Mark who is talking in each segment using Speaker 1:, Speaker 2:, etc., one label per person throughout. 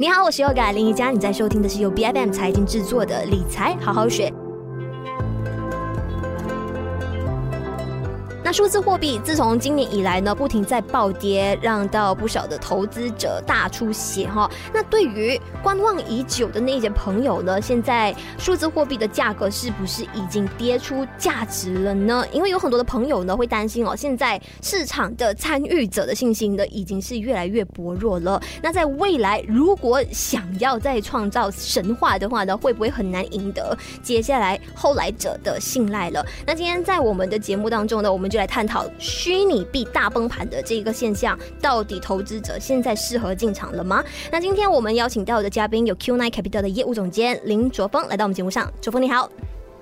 Speaker 1: 你好，我是优改林宜佳，你在收听的是由 BFM 财经制作的理财好好学。那数字货币自从今年以来呢，不停在暴跌，让到不少的投资者大出血哈。那对于观望已久的那些朋友呢，现在数字货币的价格是不是已经跌出价值了呢？因为有很多的朋友呢会担心哦，现在市场的参与者的信心呢已经是越来越薄弱了。那在未来，如果想要再创造神话的话呢，会不会很难赢得接下来后来者的信赖了？那今天在我们的节目当中呢，我们就来探讨虚拟币大崩盘的这个现象，到底投资者现在适合进场了吗？那今天我们邀请到的嘉宾有 Q9 Capital 的业务总监林卓峰来到我们节目上，卓峰你好，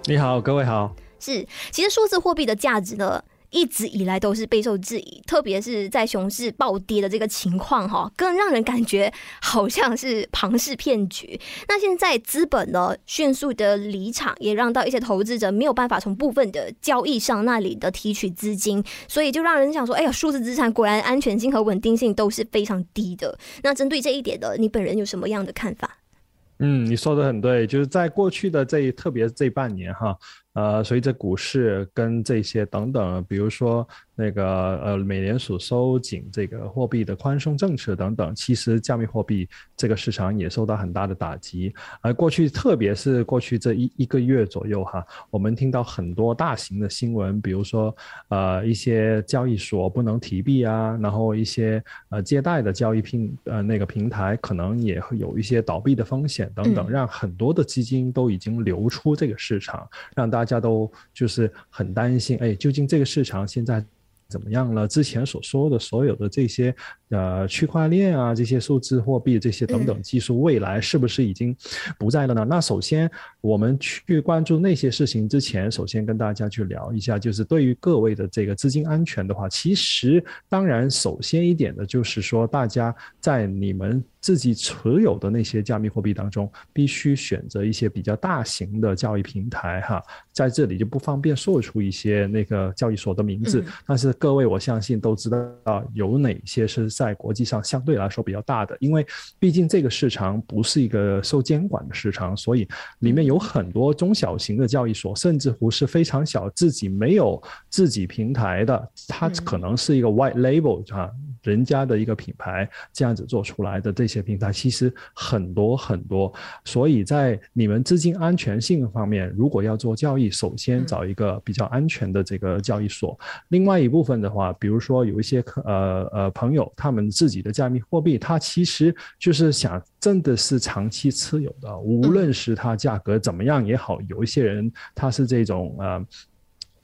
Speaker 2: 你好，各位好。
Speaker 1: 是，其实数字货币的价值呢，一直以来都是备受质疑，特别是在熊市暴跌的这个情况哈，更让人感觉好像是庞氏骗局。那现在资本呢迅速的离场，也让到一些投资者没有办法从部分的交易商那里的提取资金，所以就让人想说，哎呀，数字资产果然安全性和稳定性都是非常低的。那针对这一点的，你本人有什么样的看法？
Speaker 2: 嗯，你说的很对，就是在过去的这特别这半年哈。呃，随着股市跟这些等等，比如说那个呃，美联储收紧这个货币的宽松政策等等，其实加密货币这个市场也受到很大的打击。而过去，特别是过去这一一个月左右哈，我们听到很多大型的新闻，比如说呃，一些交易所不能提币啊，然后一些呃借贷的交易平呃那个平台可能也会有一些倒闭的风险等等，让很多的基金都已经流出这个市场，让大。大大家都就是很担心，哎，究竟这个市场现在怎么样了？之前所说的所有的这些。呃，区块链啊，这些数字货币这些等等技术，未来是不是已经不在了呢？那首先，我们去关注那些事情之前，首先跟大家去聊一下，就是对于各位的这个资金安全的话，其实当然首先一点的就是说，大家在你们自己持有的那些加密货币当中，必须选择一些比较大型的交易平台哈，在这里就不方便说出一些那个交易所的名字，但是各位我相信都知道有哪些是。在国际上相对来说比较大的，因为毕竟这个市场不是一个受监管的市场，所以里面有很多中小型的交易所，甚至乎是非常小，自己没有自己平台的，它可能是一个 white label 啊，人家的一个品牌这样子做出来的这些平台，其实很多很多。所以在你们资金安全性方面，如果要做交易，首先找一个比较安全的这个交易所。另外一部分的话，比如说有一些呃呃朋友，他们自己的加密货币，他其实就是想真的是长期持有的，无论是它价格怎么样也好，有一些人他是这种呃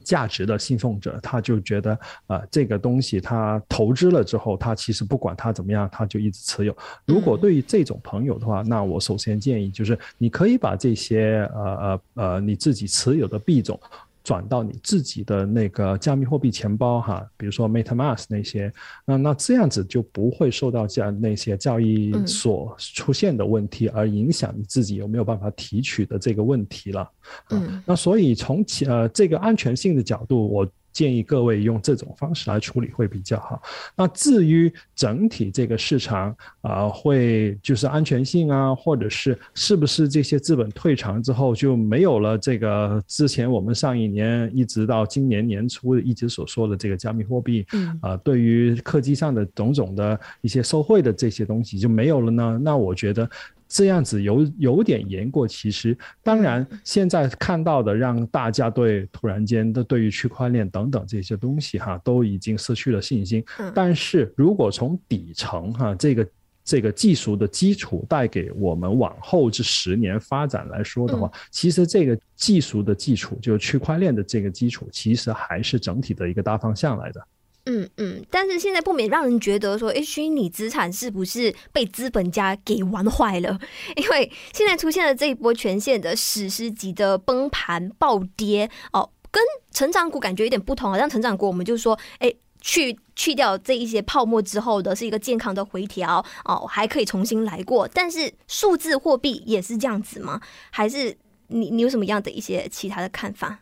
Speaker 2: 价值的信奉者，他就觉得啊、呃、这个东西他投资了之后，他其实不管他怎么样，他就一直持有。如果对于这种朋友的话，那我首先建议就是你可以把这些呃呃呃你自己持有的币种。转到你自己的那个加密货币钱包哈，比如说 MetaMask 那些，那那这样子就不会受到这样那些交易所出现的问题而影响你自己有没有办法提取的这个问题了。嗯，那所以从其呃这个安全性的角度，我。建议各位用这种方式来处理会比较好。那至于整体这个市场啊、呃，会就是安全性啊，或者是是不是这些资本退场之后就没有了这个之前我们上一年一直到今年年初一直所说的这个加密货币，嗯啊，对于科技上的种种的一些受惠的这些东西就没有了呢？那我觉得。这样子有有点言过其实，当然现在看到的让大家对突然间的对于区块链等等这些东西哈都已经失去了信心。但是如果从底层哈这个这个技术的基础带给我们往后这十年发展来说的话，其实这个技术的基础就是区块链的这个基础，其实还是整体的一个大方向来的。
Speaker 1: 嗯嗯，但是现在不免让人觉得说，哎，虚拟资产是不是被资本家给玩坏了？因为现在出现了这一波全线的史诗级的崩盘暴跌哦，跟成长股感觉有点不同。好像成长股我们就说，哎，去去掉这一些泡沫之后的是一个健康的回调哦，还可以重新来过。但是数字货币也是这样子吗？还是你你有什么样的一些其他的看法？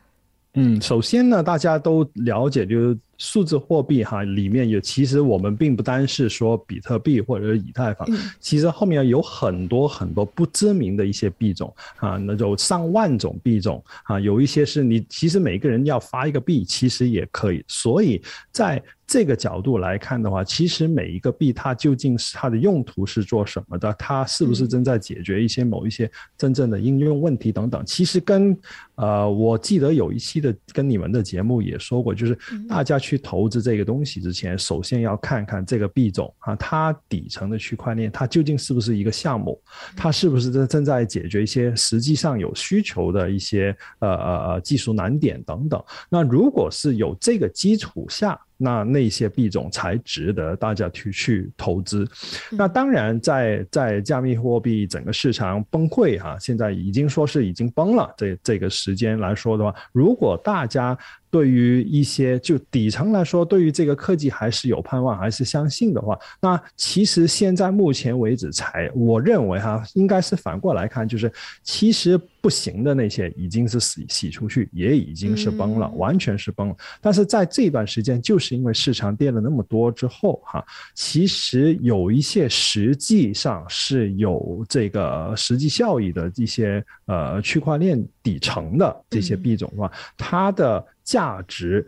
Speaker 2: 嗯，首先呢，大家都了解就是。数字货币哈里面有，其实我们并不单是说比特币或者是以太坊，其实后面有很多很多不知名的一些币种啊，那有上万种币种啊，有一些是你其实每个人要发一个币，其实也可以，所以在。这个角度来看的话，其实每一个币它究竟是它的用途是做什么的？它是不是正在解决一些某一些真正的应用问题等等？其实跟呃，我记得有一期的跟你们的节目也说过，就是大家去投资这个东西之前，首先要看看这个币种啊，它底层的区块链它究竟是不是一个项目？它是不是正正在解决一些实际上有需求的一些呃呃呃技术难点等等？那如果是有这个基础下，那那些币种才值得大家去去投资。那当然在，在在加密货币整个市场崩溃哈，现在已经说是已经崩了。这这个时间来说的话，如果大家。对于一些就底层来说，对于这个科技还是有盼望，还是相信的话，那其实现在目前为止才，我认为哈，应该是反过来看，就是其实不行的那些已经是洗洗出去，也已经是崩了，完全是崩了。但是在这段时间，就是因为市场跌了那么多之后哈，其实有一些实际上是有这个实际效益的一些呃区块链底层的这些币种的话，它的。价值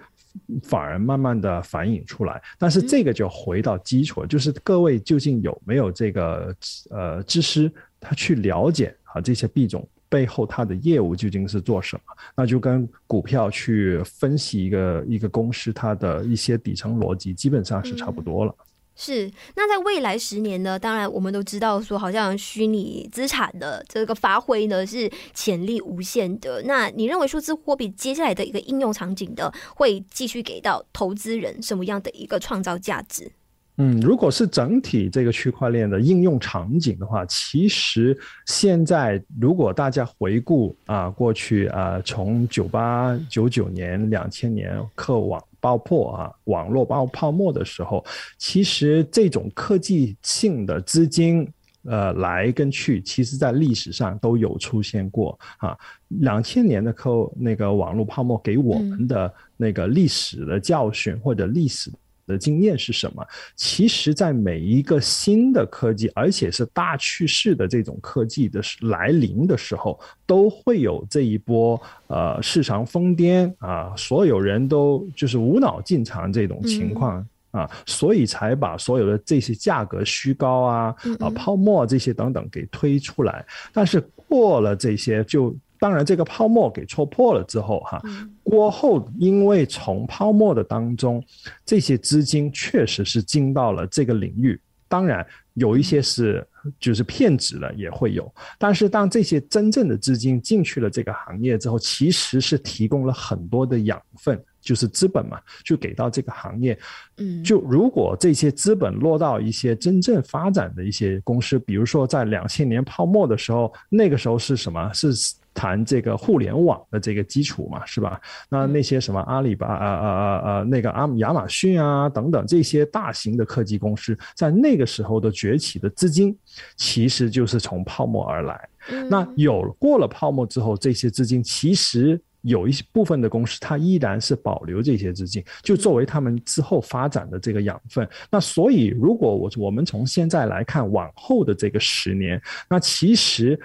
Speaker 2: 反而慢慢的反映出来，但是这个就回到基础，就是各位究竟有没有这个呃知识，他去了解啊这些币种背后它的业务究竟是做什么？那就跟股票去分析一个一个公司它的一些底层逻辑，基本上是差不多了。
Speaker 1: 是，那在未来十年呢？当然，我们都知道说，好像虚拟资产的这个发挥呢是潜力无限的。那你认为数字货币接下来的一个应用场景的，会继续给到投资人什么样的一个创造价值？
Speaker 2: 嗯，如果是整体这个区块链的应用场景的话，其实现在如果大家回顾啊，过去啊，从九八、九九年、两千年客网爆破啊，网络爆泡沫的时候，其实这种科技性的资金，呃，来跟去，其实在历史上都有出现过啊。两千年的科那个网络泡沫给我们的那个历史的教训或者历史。的经验是什么？其实，在每一个新的科技，而且是大趋势的这种科技的来临的时候，都会有这一波呃市场疯癫啊，所有人都就是无脑进场这种情况啊，所以才把所有的这些价格虚高啊啊泡沫这些等等给推出来。但是过了这些就。当然，这个泡沫给戳破了之后，哈，过后因为从泡沫的当中，这些资金确实是进到了这个领域。当然，有一些是就是骗子了，也会有。但是，当这些真正的资金进去了这个行业之后，其实是提供了很多的养分。就是资本嘛，就给到这个行业。嗯，就如果这些资本落到一些真正发展的一些公司，比如说在两千年泡沫的时候，那个时候是什么？是谈这个互联网的这个基础嘛，是吧？那那些什么阿里巴巴啊啊啊啊，那个阿亚马逊啊等等这些大型的科技公司，在那个时候的崛起的资金，其实就是从泡沫而来。那有过了泡沫之后，这些资金其实。有一部分的公司，它依然是保留这些资金，就作为他们之后发展的这个养分。那所以，如果我我们从现在来看，往后的这个十年，那其实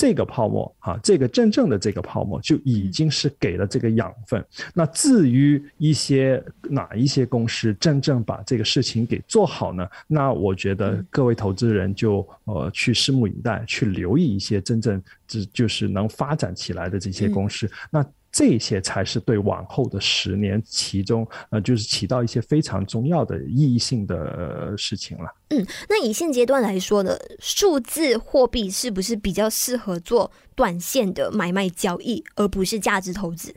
Speaker 2: 这个泡沫啊，这个真正的这个泡沫就已经是给了这个养分。那至于一些哪一些公司真正把这个事情给做好呢？那我觉得各位投资人就呃去拭目以待，去留意一些真正这就是能发展起来的这些公司。那这些才是对往后的十年，其中呃，就是起到一些非常重要的意义性的事情了。
Speaker 1: 嗯，那以现阶段来说呢，数字货币是不是比较适合做短线的买卖交易，而不是价值投资？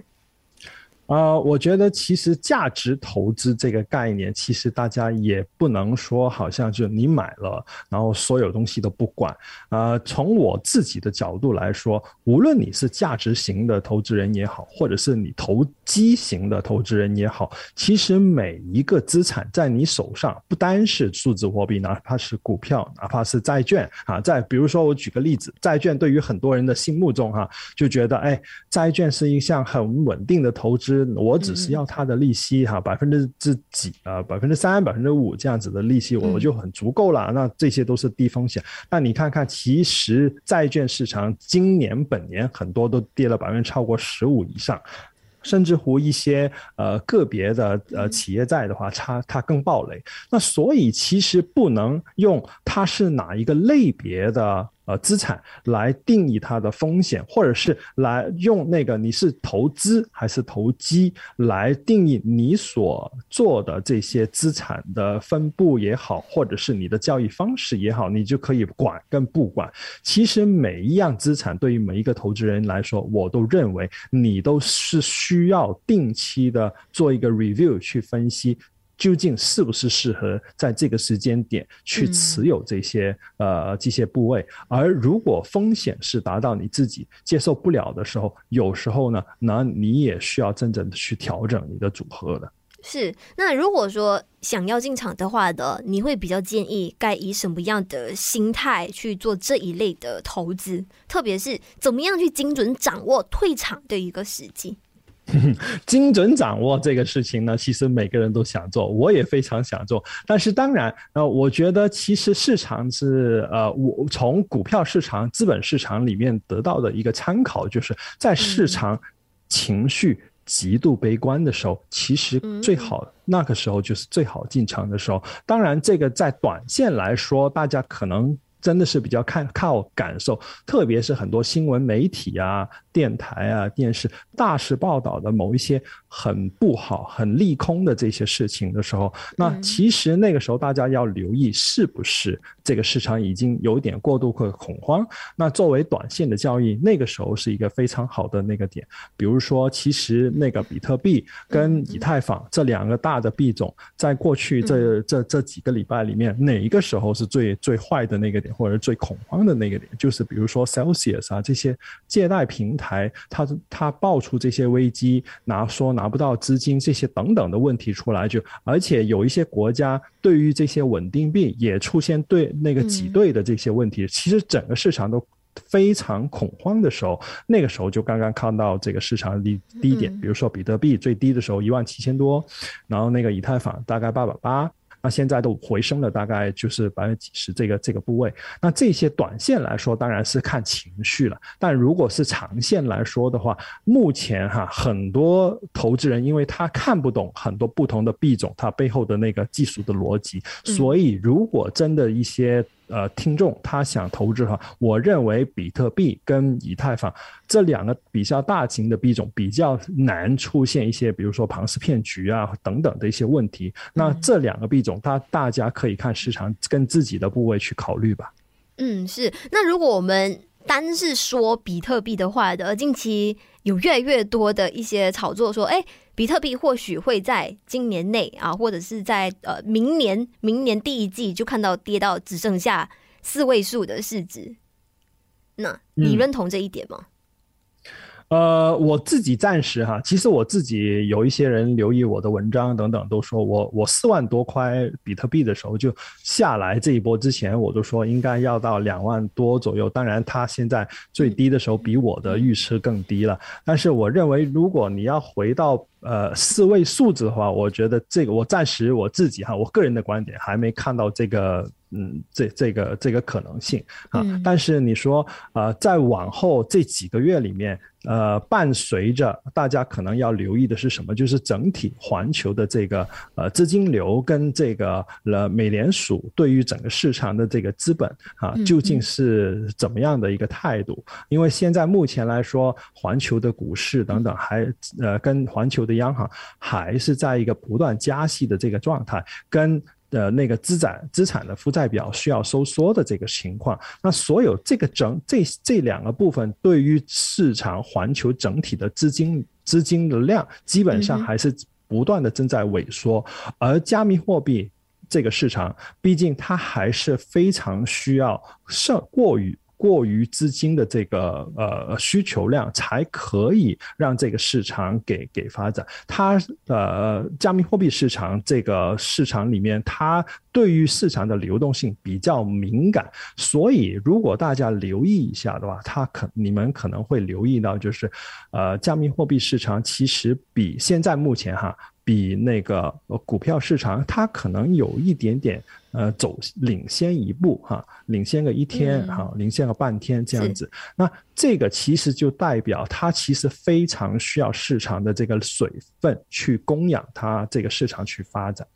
Speaker 2: 啊、呃，我觉得其实价值投资这个概念，其实大家也不能说好像就你买了，然后所有东西都不管。呃，从我自己的角度来说，无论你是价值型的投资人也好，或者是你投机型的投资人也好，其实每一个资产在你手上，不单是数字货币，哪怕是股票，哪怕是债券啊，在比如说我举个例子，债券对于很多人的心目中哈、就觉得哎，债券是一项很稳定的投资。实我只是要它的利息哈，百分之之几啊，百分之三、百分之五这样子的利息，我就很足够了。那这些都是低风险。那你看看，其实债券市场今年本年很多都跌了百分之超过十五以上。甚至乎一些呃个别的呃企业债的话，它它更暴雷。那所以其实不能用它是哪一个类别的。呃，资产来定义它的风险，或者是来用那个你是投资还是投机来定义你所做的这些资产的分布也好，或者是你的交易方式也好，你就可以管跟不管。其实每一样资产对于每一个投资人来说，我都认为你都是需要定期的做一个 review 去分析。究竟是不是适合在这个时间点去持有这些、嗯、呃这些部位？而如果风险是达到你自己接受不了的时候，有时候呢，那你也需要真正的去调整你的组合的。
Speaker 1: 是，那如果说想要进场的话的，你会比较建议该以什么样的心态去做这一类的投资？特别是怎么样去精准掌握退场的一个时机？
Speaker 2: 精准掌握这个事情呢，其实每个人都想做，我也非常想做。但是当然，呃，我觉得其实市场是呃，我从股票市场、资本市场里面得到的一个参考，就是在市场情绪极度悲观的时候，其实最好那个时候就是最好进场的时候。当然，这个在短线来说，大家可能。真的是比较看靠感受，特别是很多新闻媒体啊、电台啊、电视大肆报道的某一些很不好、很利空的这些事情的时候，那其实那个时候大家要留意是不是这个市场已经有点过度会恐慌。那作为短线的交易，那个时候是一个非常好的那个点。比如说，其实那个比特币跟以太坊这两个大的币种，在过去这这这几个礼拜里面，哪一个时候是最最坏的那个点？或者最恐慌的那个点，就是比如说 Celsius 啊这些借贷平台，它它爆出这些危机，拿说拿不到资金这些等等的问题出来，就而且有一些国家对于这些稳定币也出现对那个挤兑的这些问题，其实整个市场都非常恐慌的时候，那个时候就刚刚看到这个市场低低点，比如说比特币最低的时候一万七千多，然后那个以太坊大概八百八。那现在都回升了，大概就是百分之几十这个这个部位。那这些短线来说，当然是看情绪了。但如果是长线来说的话，目前哈很多投资人，因为他看不懂很多不同的币种，它背后的那个技术的逻辑，所以如果真的一些。呃，听众他想投资的话，我认为比特币跟以太坊这两个比较大型的币种比较难出现一些，比如说庞氏骗局啊等等的一些问题。那这两个币种，它大家可以看市场跟自己的部位去考虑吧。
Speaker 1: 嗯，是。那如果我们单是说比特币的话的，近期有越来越多的一些炒作说，哎。比特币或许会在今年内啊，或者是在呃明年明年第一季就看到跌到只剩下四位数的市值。那你认同这一点吗？嗯
Speaker 2: 呃，我自己暂时哈，其实我自己有一些人留意我的文章等等，都说我我四万多块比特币的时候就下来这一波之前，我都说应该要到两万多左右。当然，它现在最低的时候比我的预测更低了。但是我认为，如果你要回到呃四位数字的话，我觉得这个我暂时我自己哈，我个人的观点还没看到这个。嗯，这这个这个可能性啊，嗯、但是你说呃，在往后这几个月里面，呃，伴随着大家可能要留意的是什么？就是整体环球的这个呃资金流跟这个呃美联储对于整个市场的这个资本啊，究竟是怎么样的一个态度？嗯嗯、因为现在目前来说，环球的股市等等还呃跟环球的央行还是在一个不断加息的这个状态，跟。的那个资产资产的负债表需要收缩的这个情况，那所有这个整这这两个部分对于市场环球整体的资金资金的量，基本上还是不断的正在萎缩。而加密货币这个市场，毕竟它还是非常需要上过于。过于资金的这个呃需求量，才可以让这个市场给给发展。它呃，加密货币市场这个市场里面，它对于市场的流动性比较敏感，所以如果大家留意一下的话，它可你们可能会留意到，就是呃，加密货币市场其实比现在目前哈。比那个股票市场，它可能有一点点。呃，走领先一步哈，领先个一天哈，领先个半天这样子。那这个其实就代表它其实非常需要市场的这个水分去供养它这个市场去发展。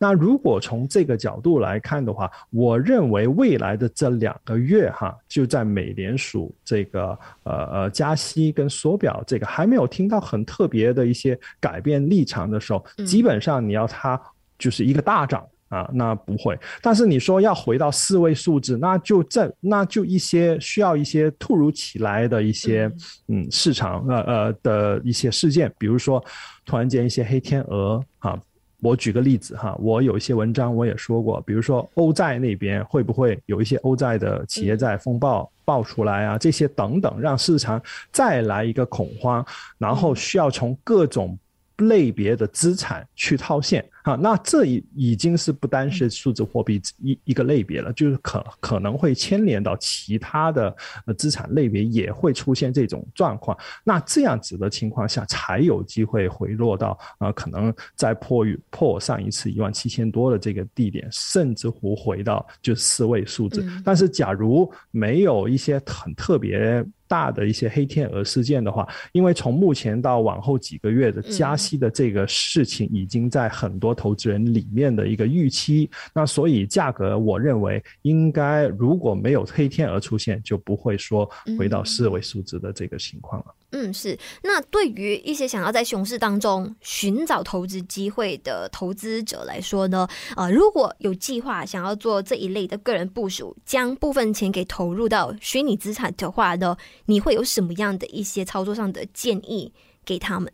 Speaker 2: 那如果从这个角度来看的话，我认为未来的这两个月哈，就在美联储这个呃呃加息跟缩表这个还没有听到很特别的一些改变立场的时候，基本上你要它就是一个大涨。啊，那不会。但是你说要回到四位数字，那就这，那就一些需要一些突如其来的一些嗯市场呃呃的一些事件，比如说突然间一些黑天鹅啊。我举个例子哈，我有一些文章我也说过，比如说欧债那边会不会有一些欧债的企业债风暴爆出来啊？这些等等，让市场再来一个恐慌，然后需要从各种。类别的资产去套现啊，那这已已经是不单是数字货币一一个类别了，就是可可能会牵连到其他的呃资产类别也会出现这种状况。那这样子的情况下，才有机会回落到啊，可能再破破上一次一万七千多的这个地点，甚至乎回到就四位数字。但是，假如没有一些很特别。大的一些黑天鹅事件的话，因为从目前到往后几个月的加息的这个事情，已经在很多投资人里面的一个预期，那所以价格我认为应该如果没有黑天鹅出现，就不会说回到四位数字的这个情况了。
Speaker 1: 嗯，是。那对于一些想要在熊市当中寻找投资机会的投资者来说呢，呃，如果有计划想要做这一类的个人部署，将部分钱给投入到虚拟资产的话呢，你会有什么样的一些操作上的建议给他们？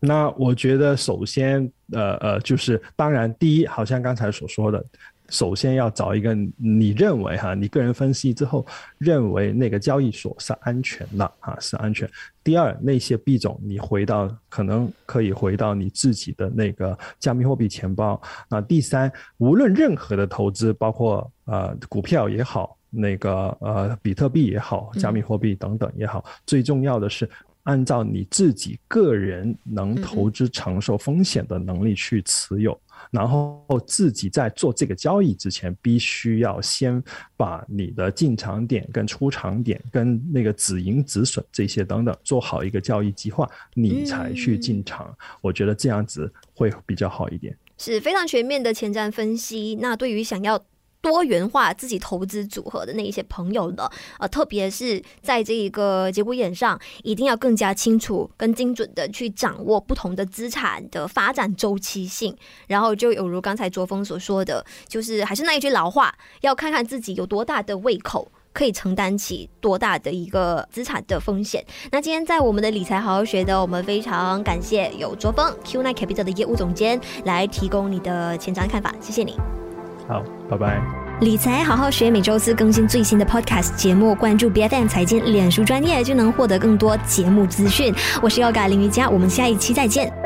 Speaker 2: 那我觉得，首先，呃呃，就是当然，第一，好像刚才所说的。首先要找一个你认为哈，你个人分析之后认为那个交易所是安全的哈，是安全。第二，那些币种你回到可能可以回到你自己的那个加密货币钱包。那第三，无论任何的投资，包括呃股票也好，那个呃比特币也好，加密货币等等也好，最重要的是按照你自己个人能投资承受风险的能力去持有。然后自己在做这个交易之前，必须要先把你的进场点、跟出场点、跟那个止盈止损这些等等做好一个交易计划，你才去进场。嗯。我觉得这样子会比较好一点。
Speaker 1: 是非常全面的前瞻分析。那对于想要多元化自己投资组合的那一些朋友呢，呃，特别是在这一个节骨眼上，一定要更加清楚、更精准的去掌握不同的资产的发展周期性。然后就有如刚才卓峰所说的，就是还是那一句老话，要看看自己有多大的胃口，可以承担起多大的一个资产的风险。那今天在我们的理财好好学的，我们非常感谢有卓峰 QNine Capital 的业务总监来提供你的前瞻看法，谢谢你。
Speaker 2: 好，拜拜。
Speaker 1: 理财好好学，每周四更新最新的 Podcast 节目，关注 BFM 财经脸书专业就能获得更多节目资讯。我是 Yoga 林瑜伽，我们下一期再见。